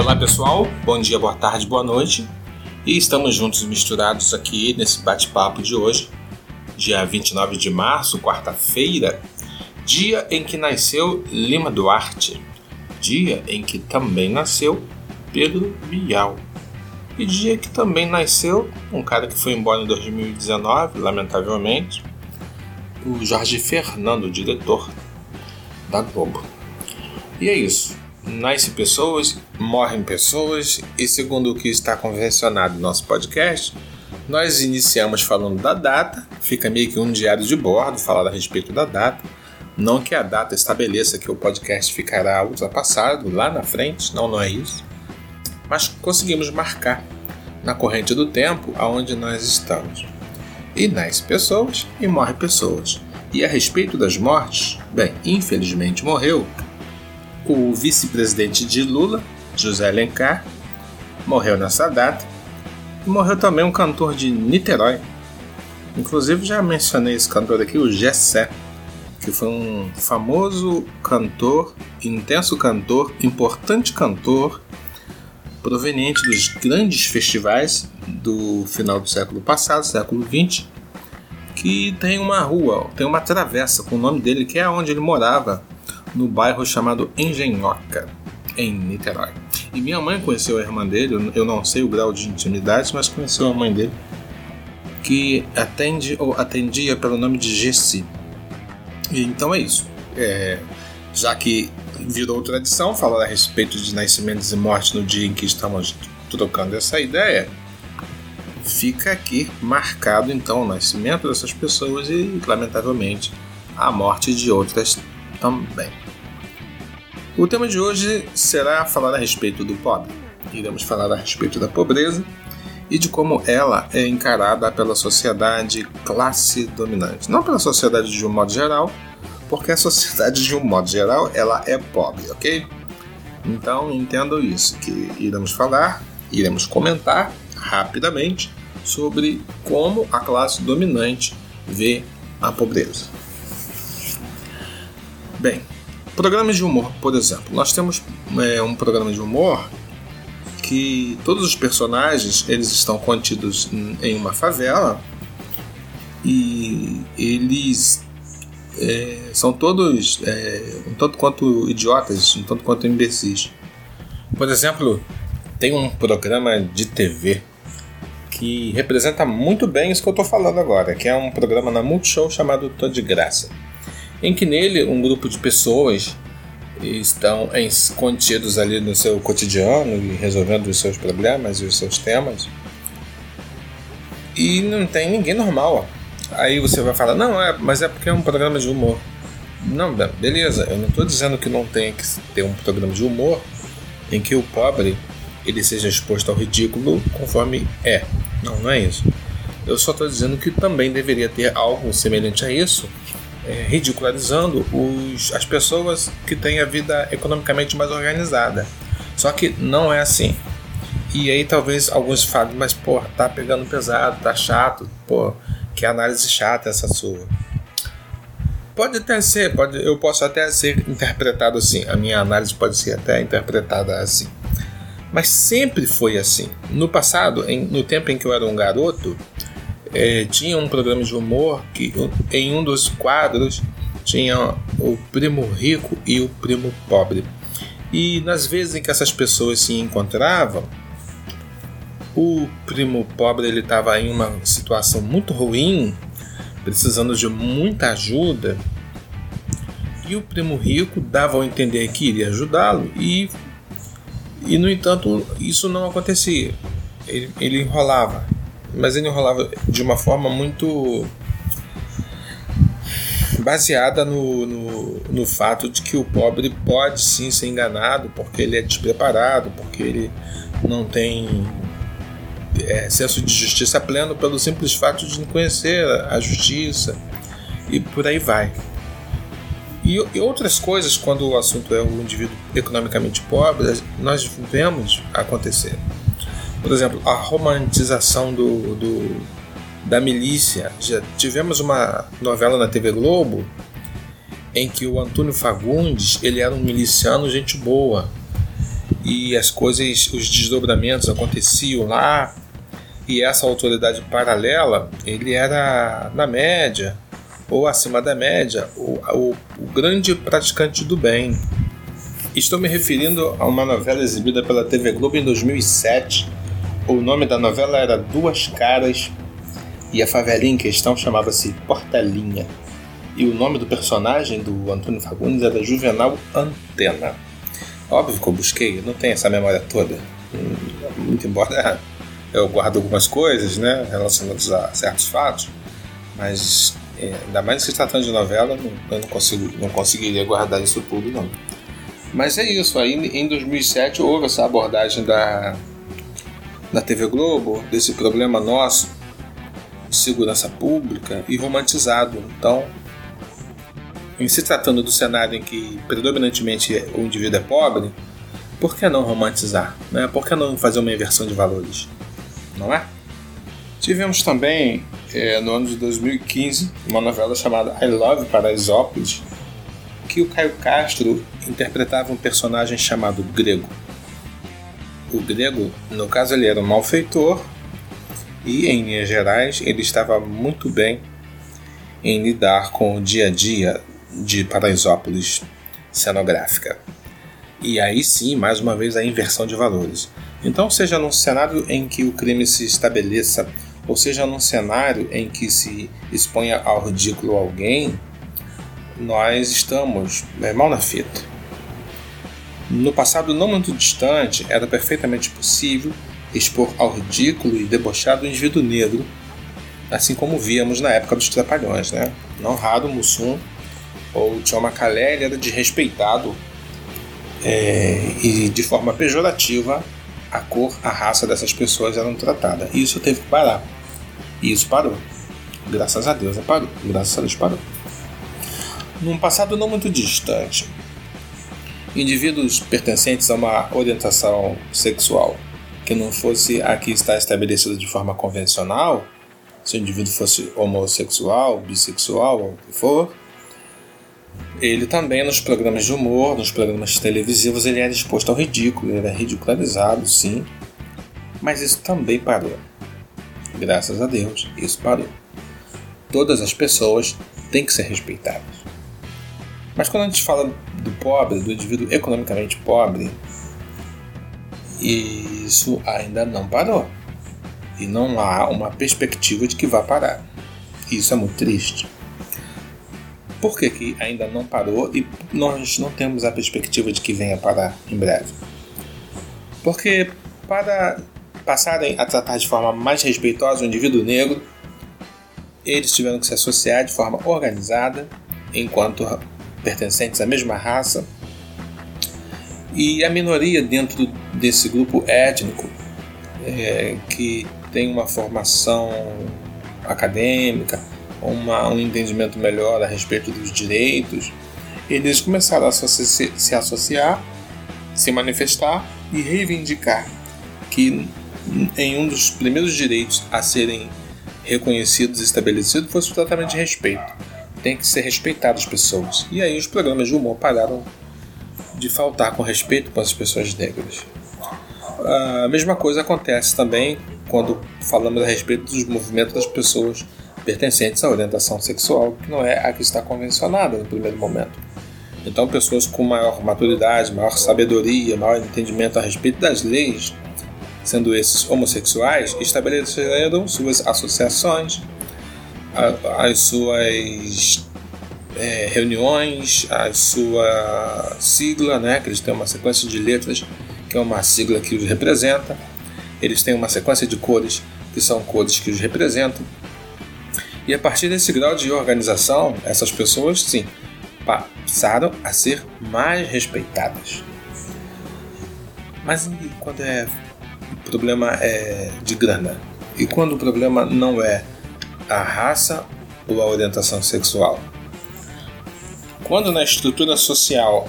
Olá pessoal, bom dia, boa tarde, boa noite. E estamos juntos misturados aqui nesse bate-papo de hoje, dia 29 de março, quarta-feira, dia em que nasceu Lima Duarte, dia em que também nasceu Pedro Bial. E dia que também nasceu um cara que foi embora em 2019, lamentavelmente, o Jorge Fernando, diretor da Globo. E é isso. Nascem pessoas, morrem pessoas, e segundo o que está convencionado no nosso podcast, nós iniciamos falando da data, fica meio que um diário de bordo, falar a respeito da data. Não que a data estabeleça que o podcast ficará ultrapassado lá na frente, não, não é isso. Mas conseguimos marcar na corrente do tempo aonde nós estamos. E nasce pessoas e morre pessoas. E a respeito das mortes, bem, infelizmente morreu o vice-presidente de Lula, José Alencar, morreu nessa data. E morreu também um cantor de Niterói. Inclusive já mencionei esse cantor aqui, o Gessé, que foi um famoso cantor, intenso cantor, importante cantor, proveniente dos grandes festivais do final do século passado, século XX, que tem uma rua, tem uma travessa com o nome dele, que é onde ele morava, no bairro chamado Engenhoca, em Niterói. E minha mãe conheceu a irmã dele, eu não sei o grau de intimidade, mas conheceu a mãe dele, que atende ou atendia pelo nome de Gessi. Então é isso. É, já que virou tradição falar a respeito de nascimentos e mortes no dia em que estamos trocando essa ideia, fica aqui marcado então o nascimento dessas pessoas e, lamentavelmente, a morte de outras também. O tema de hoje será falar a respeito do pobre. Iremos falar a respeito da pobreza e de como ela é encarada pela sociedade classe dominante. Não pela sociedade de um modo geral, porque a sociedade de um modo geral ela é pobre, ok? Então entendam isso, que iremos falar, iremos comentar rapidamente sobre como a classe dominante vê a pobreza. Bem, programas de humor, por exemplo. Nós temos é, um programa de humor que todos os personagens eles estão contidos em uma favela e eles é, são todos é, um tanto quanto idiotas, um tanto quanto imbecis. Por exemplo, tem um programa de TV que representa muito bem isso que eu estou falando agora, que é um programa na Multishow chamado Tô de Graça, em que nele um grupo de pessoas estão contidos ali no seu cotidiano e resolvendo os seus problemas e os seus temas e não tem ninguém normal. Aí você vai falar, não, é, mas é porque é um programa de humor. Não, beleza, eu não estou dizendo que não tem que ter um programa de humor em que o pobre ele seja exposto ao ridículo conforme é. Não, não é isso. Eu só estou dizendo que também deveria ter algo semelhante a isso, é, ridicularizando os, as pessoas que têm a vida economicamente mais organizada. Só que não é assim. E aí talvez alguns falem, mas pô, tá pegando pesado, tá chato, pô, que análise chata essa sua. Pode até ser, pode, eu posso até ser interpretado assim, a minha análise pode ser até interpretada assim. Mas sempre foi assim. No passado, em, no tempo em que eu era um garoto, é, tinha um programa de humor que em um dos quadros tinha o primo rico e o primo pobre. E nas vezes em que essas pessoas se encontravam, o primo pobre ele estava em uma situação muito ruim, precisando de muita ajuda, e o primo rico dava a entender que iria ajudá-lo e e no entanto, isso não acontecia. Ele, ele enrolava, mas ele enrolava de uma forma muito baseada no, no, no, fato de que o pobre pode sim ser enganado porque ele é despreparado, porque ele não tem é, senso de justiça pleno pelo simples fato de não conhecer a justiça e por aí vai. E, e, outras coisas, quando o assunto é o indivíduo economicamente pobre, nós vemos acontecer. Por exemplo, a romantização do, do, da milícia. Já tivemos uma novela na TV Globo em que o Antônio Fagundes ele era um miliciano gente boa e as coisas, os desdobramentos aconteciam lá, e essa autoridade paralela, ele era na média, ou acima da média, o, o, o grande praticante do bem. Estou me referindo a uma novela exibida pela TV Globo em 2007. O nome da novela era Duas Caras e a favelinha em questão chamava-se Portelinha. E o nome do personagem do Antônio Fagundes era Juvenal Antena. Óbvio que eu busquei, não tenho essa memória toda. Muito embora eu guarde algumas coisas né, relacionadas a certos fatos, mas é, ainda mais se tratando de novela, eu não, consigo, não conseguiria guardar isso tudo, não. Mas é isso, aí em 2007 houve essa abordagem da, da TV Globo, desse problema nosso de segurança pública e romantizado. Então, em se tratando do cenário em que predominantemente o indivíduo é pobre, por que não romantizar? Né? Por que não fazer uma inversão de valores? Não é? Tivemos também, é, no ano de 2015, uma novela chamada I Love Paraisópolis, que o Caio Castro interpretava um personagem chamado Grego. O Grego, no caso, ele era um malfeitor e, em linhas gerais, ele estava muito bem em lidar com o dia a dia de Paraisópolis cenográfica. E aí sim, mais uma vez, a inversão de valores. Então, seja num cenário em que o crime se estabeleça, ou seja num cenário em que se exponha ao ridículo alguém, nós estamos mal na fita. No passado não muito distante, era perfeitamente possível expor ao ridículo e debochado o indivíduo negro, assim como víamos na época dos Trapalhões. Né? Não raro Mussum ou John Macalé era desrespeitado é, e de forma pejorativa a cor, a raça dessas pessoas eram tratadas. E isso teve que parar. E isso parou. Graças a Deus parou. Graças a Deus parou. Num passado não muito distante, indivíduos pertencentes a uma orientação sexual que não fosse a que está estabelecida de forma convencional, se o indivíduo fosse homossexual, bissexual, ou o que for, ele também nos programas de humor, nos programas televisivos, ele era exposto ao ridículo, ele era ridicularizado, sim, mas isso também parou. Graças a Deus, isso parou. Todas as pessoas têm que ser respeitadas. Mas quando a gente fala do pobre, do indivíduo economicamente pobre, isso ainda não parou. E não há uma perspectiva de que vá parar. Isso é muito triste. Por que, que ainda não parou e nós não temos a perspectiva de que venha parar em breve? Porque para passarem a tratar de forma mais respeitosa o indivíduo negro, eles tiveram que se associar de forma organizada, enquanto pertencentes à mesma raça, e a minoria dentro desse grupo étnico é, que tem uma formação acadêmica, uma, um entendimento melhor a respeito dos direitos, eles começaram a se, se associar, se manifestar e reivindicar que em um dos primeiros direitos a serem reconhecidos e estabelecidos fosse o tratamento de respeito tem que ser respeitado as pessoas. E aí os programas de humor pararam de faltar com respeito com as pessoas negras. A mesma coisa acontece também quando falamos a respeito dos movimentos das pessoas pertencentes à orientação sexual, que não é a que está convencionada no primeiro momento. Então, pessoas com maior maturidade, maior sabedoria, maior entendimento a respeito das leis, sendo esses homossexuais, estabeleceram suas associações, as suas é, reuniões, a sua sigla, né, que eles têm uma sequência de letras, que é uma sigla que os representa. Eles têm uma sequência de cores, que são cores que os representam. E a partir desse grau de organização, essas pessoas, sim, passaram a ser mais respeitadas. Mas e quando é o problema é de grana? E quando o problema não é a raça ou a orientação sexual. Quando na estrutura social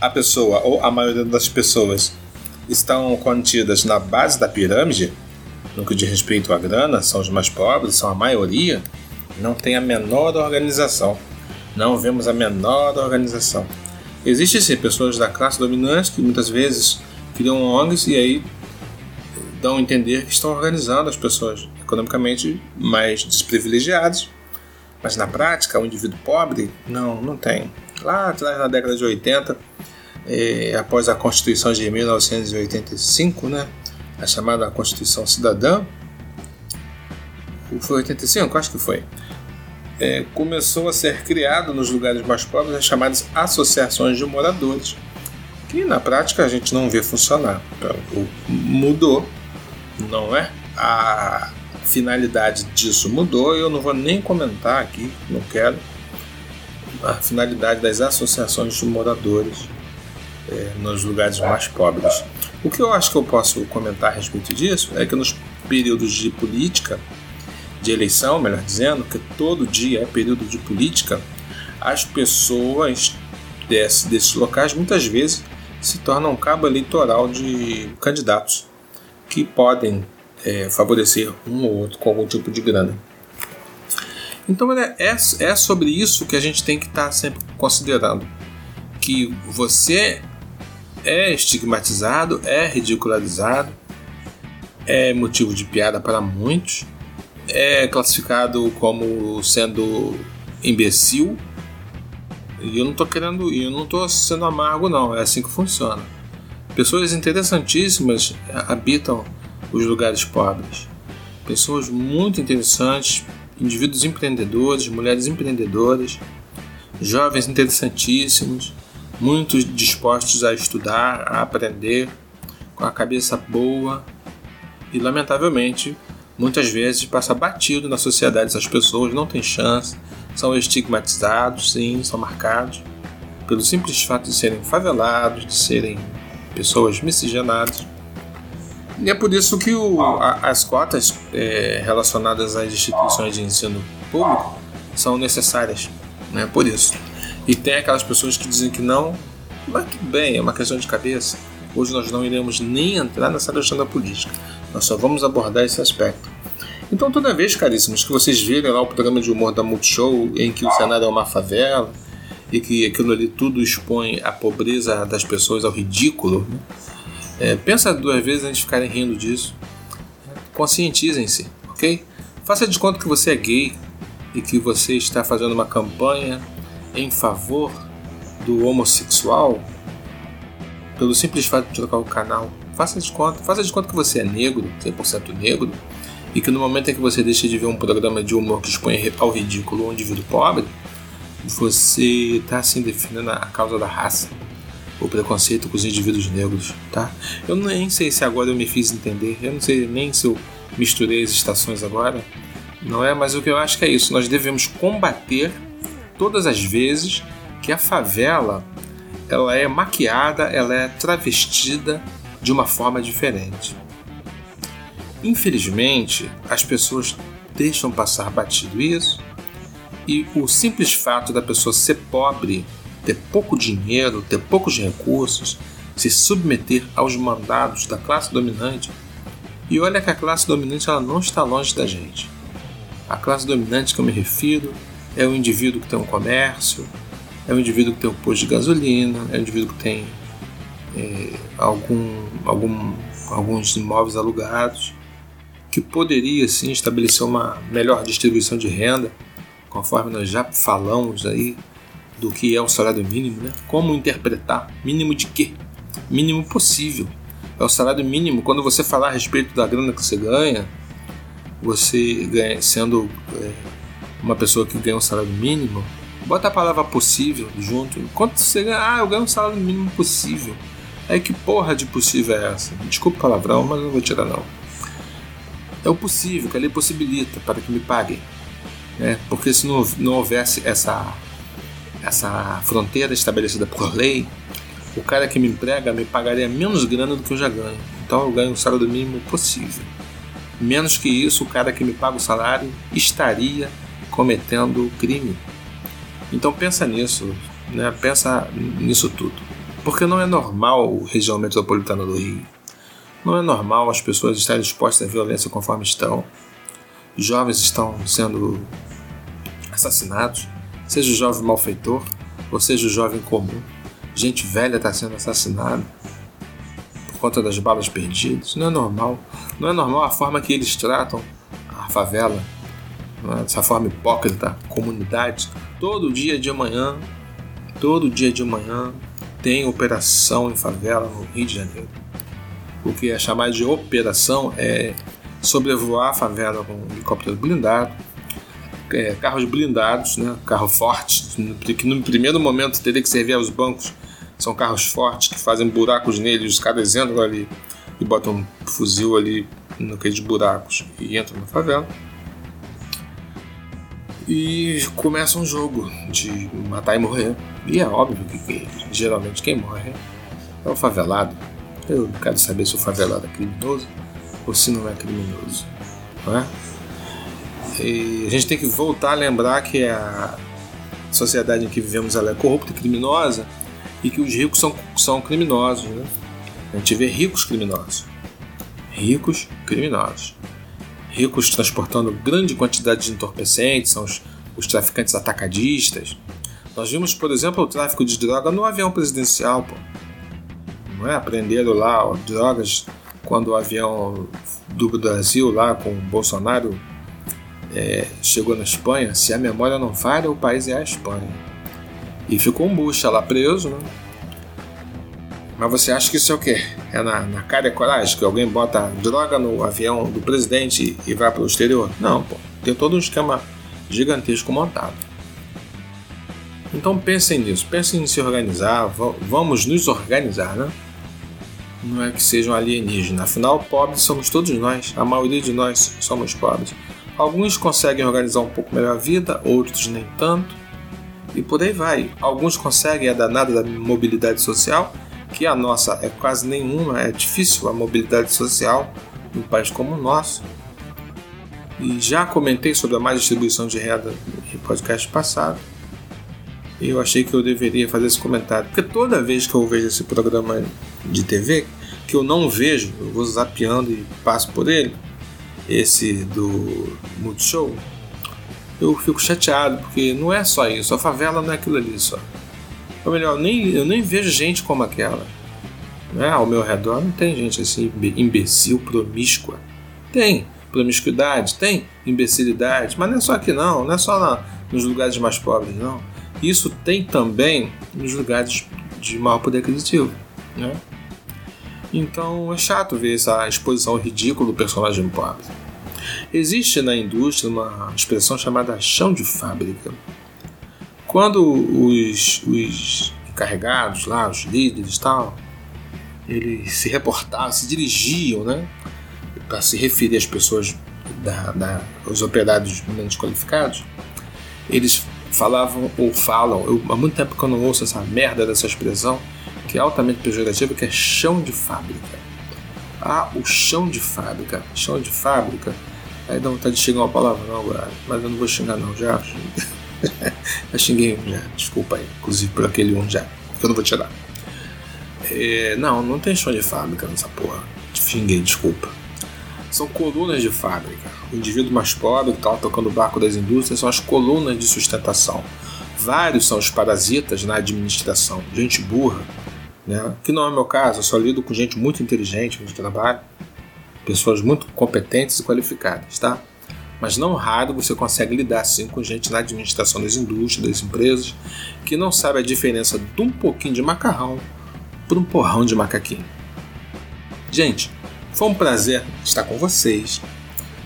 a pessoa ou a maioria das pessoas estão contidas na base da pirâmide, no que diz respeito à grana, são os mais pobres, são a maioria, não tem a menor organização. Não vemos a menor organização. Existem sim pessoas da classe dominante que muitas vezes criam ONGs e aí dão a entender que estão organizando as pessoas economicamente mais desprivilegiadas. Mas na prática, o indivíduo pobre, não, não tem. Lá atrás, na década de 80, eh, após a Constituição de 1985, né, a chamada Constituição Cidadã, foi 85? Acho que foi. É, começou a ser criado nos lugares mais pobres as chamadas associações de moradores, que na prática a gente não vê funcionar. Então, mudou, não é? A finalidade disso mudou e eu não vou nem comentar aqui, não quero. A finalidade das associações de moradores é, nos lugares mais pobres. O que eu acho que eu posso comentar a respeito disso é que nos períodos de política, de eleição, melhor dizendo, que todo dia é período de política, as pessoas desse, desses locais muitas vezes se tornam cabo eleitoral de candidatos que podem é, favorecer um ou outro com algum tipo de grana. Então é, é, sobre isso que a gente tem que estar tá sempre considerando. Que você é estigmatizado, é ridicularizado, é motivo de piada para muitos, é classificado como sendo imbecil. E eu não estou querendo, eu não estou sendo amargo não, é assim que funciona. Pessoas interessantíssimas habitam os lugares pobres. Pessoas muito interessantes, indivíduos empreendedores, mulheres empreendedoras, jovens interessantíssimos, muitos dispostos a estudar, a aprender, com a cabeça boa e, lamentavelmente, muitas vezes passa batido na sociedade. Essas pessoas não têm chance, são estigmatizados, sim, são marcados pelo simples fato de serem favelados, de serem pessoas miscigenadas. E é por isso que o, a, as cotas é, relacionadas às instituições de ensino público são necessárias, né? Por isso. E tem aquelas pessoas que dizem que não, mas tudo bem, é uma questão de cabeça. Hoje nós não iremos nem entrar nessa questão da política. Nós só vamos abordar esse aspecto. Então, toda vez, caríssimos, que vocês virem lá o programa de humor da Multishow, em que o cenário é uma favela, e que aquilo ali tudo expõe a pobreza das pessoas ao ridículo, né? é, pensa duas vezes antes de ficarem rindo disso. Conscientizem-se, ok? Faça de conta que você é gay e que você está fazendo uma campanha em favor do homossexual pelo simples fato de trocar o canal. Faça de conta, faça de conta que você é negro, 100% negro, e que no momento em que você deixa de ver um programa de humor que expõe ao ridículo um indivíduo pobre, você está assim defendendo a causa da raça, o preconceito com os indivíduos negros, tá? Eu nem sei se agora eu me fiz entender, eu não sei nem se eu misturei as estações agora, não é? Mas o que eu acho que é isso, nós devemos combater todas as vezes que a favela ela é maquiada, ela é travestida de uma forma diferente. Infelizmente, as pessoas deixam passar batido isso e o simples fato da pessoa ser pobre, ter pouco dinheiro, ter poucos recursos, se submeter aos mandados da classe dominante. E olha que a classe dominante ela não está longe da gente. A classe dominante que eu me refiro é o indivíduo que tem um comércio, é o indivíduo que tem um posto de gasolina, é o indivíduo que tem é, algum, algum, alguns imóveis alugados, que poderia sim estabelecer uma melhor distribuição de renda, conforme nós já falamos aí do que é o salário mínimo, né? Como interpretar? Mínimo de quê? Mínimo possível. É o salário mínimo. Quando você falar a respeito da grana que você ganha, você ganha sendo é, uma pessoa que ganha um salário mínimo, bota a palavra possível junto. Quanto você ganha? Ah, eu ganho um salário mínimo possível. Aí que porra de possível é essa? Desculpa o palavrão, mas não vou tirar não. É o possível, que a lei possibilita para que me paguem. Né? Porque se não, não houvesse essa, essa fronteira estabelecida por lei, o cara que me emprega me pagaria menos grana do que eu já ganho. Então eu ganho um salário mínimo possível. Menos que isso, o cara que me paga o salário estaria cometendo crime. Então pensa nisso, né? pensa nisso tudo. Porque não é normal região metropolitana do Rio. Não é normal as pessoas estarem expostas à violência conforme estão. Jovens estão sendo assassinados, seja o jovem malfeitor ou seja o jovem comum. Gente velha está sendo assassinada conta das balas perdidas. Não é normal. Não é normal a forma que eles tratam a favela, é? dessa forma hipócrita, comunidade. Todo dia de manhã, todo dia de manhã tem operação em favela no Rio de Janeiro. O que é chamado de operação é sobrevoar a favela com um helicóptero blindado, é, carros blindados, né, carro forte, que no primeiro momento teria que servir aos bancos são carros fortes que fazem buracos neles, os caras entram ali e botam um fuzil ali naqueles buracos e entram na favela. E começa um jogo de matar e morrer. E é óbvio que, geralmente quem morre é o favelado. Eu não quero saber se o favelado é criminoso ou se não é criminoso. Não é? E a gente tem que voltar a lembrar que a sociedade em que vivemos ela é corrupta e criminosa e que os ricos são, são criminosos. Né? A gente vê ricos criminosos. Ricos criminosos. Ricos transportando grande quantidade de entorpecentes, são os, os traficantes atacadistas. Nós vimos, por exemplo, o tráfico de droga no avião presidencial. Pô. Não é? Aprenderam lá ó, drogas quando o avião do Brasil, lá com o Bolsonaro, é, chegou na Espanha. Se a memória não falha, o país é a Espanha. E ficou um bucha lá preso, né? Mas você acha que isso é o quê? É na, na cara e coragem que alguém bota droga no avião do presidente e vai para o exterior? Não, pô. Tem todo um esquema gigantesco montado. Então pensem nisso, pensem em se organizar, vamos nos organizar, né? Não é que sejam alienígenas, afinal, pobres somos todos nós, a maioria de nós somos pobres. Alguns conseguem organizar um pouco melhor a vida, outros nem tanto e por aí vai. Alguns conseguem a danada da mobilidade social, que a nossa é quase nenhuma, é difícil a mobilidade social em um país como o nosso. E já comentei sobre a má distribuição de renda no podcast passado. Eu achei que eu deveria fazer esse comentário, porque toda vez que eu vejo esse programa de TV, que eu não vejo, eu vou zapeando e passo por ele, esse do Multishow, eu fico chateado, porque não é só isso, a favela não é aquilo ali só. Ou melhor, eu nem, eu nem vejo gente como aquela. Né? Ao meu redor não tem gente assim, imbecil, promíscua. Tem promiscuidade, tem imbecilidade, mas não é só aqui não, não é só na, nos lugares mais pobres não. Isso tem também nos lugares de maior poder aquisitivo. Né? Então é chato ver essa exposição ridícula do personagem pobre. Existe na indústria uma expressão chamada chão de fábrica. Quando os, os encarregados lá, os líderes e tal, eles se reportavam, se dirigiam, né, para se referir às pessoas, da, da, os operários menos qualificados, eles falavam ou falam, eu, há muito tempo que eu não ouço essa merda dessa expressão, que é altamente pejorativa, que é chão de fábrica. Ah, o chão de fábrica. Chão de fábrica Aí dá vontade de xingar uma palavra não agora, mas eu não vou xingar não, já. já xinguei um já, desculpa aí, inclusive por aquele um já, que eu não vou tirar. É, não, não tem chão de fábrica nessa porra. Xinguei, desculpa. São colunas de fábrica. O indivíduo mais pobre que está tocando o barco das indústrias são as colunas de sustentação. Vários são os parasitas na administração, gente burra, né? que não é o meu caso, eu só lido com gente muito inteligente no trabalho pessoas muito competentes e qualificadas, tá? Mas não raro você consegue lidar sim com gente na administração das indústrias, das empresas, que não sabe a diferença de um pouquinho de macarrão por um porrão de macaquinho. Gente, foi um prazer estar com vocês.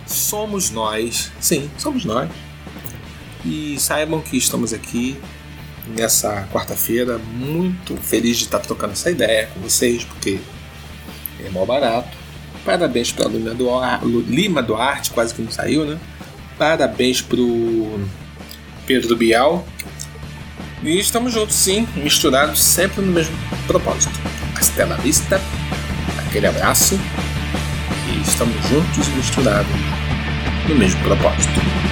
Somos nós, sim, somos nós. E saibam que estamos aqui nessa quarta-feira, muito feliz de estar trocando essa ideia com vocês, porque é mó barato Parabéns para Lima Duarte, quase que não saiu, né? Parabéns pro Pedro Bial. E estamos juntos, sim, misturados sempre no mesmo propósito. Hasta vista, aquele abraço. Estamos juntos e misturados no mesmo propósito.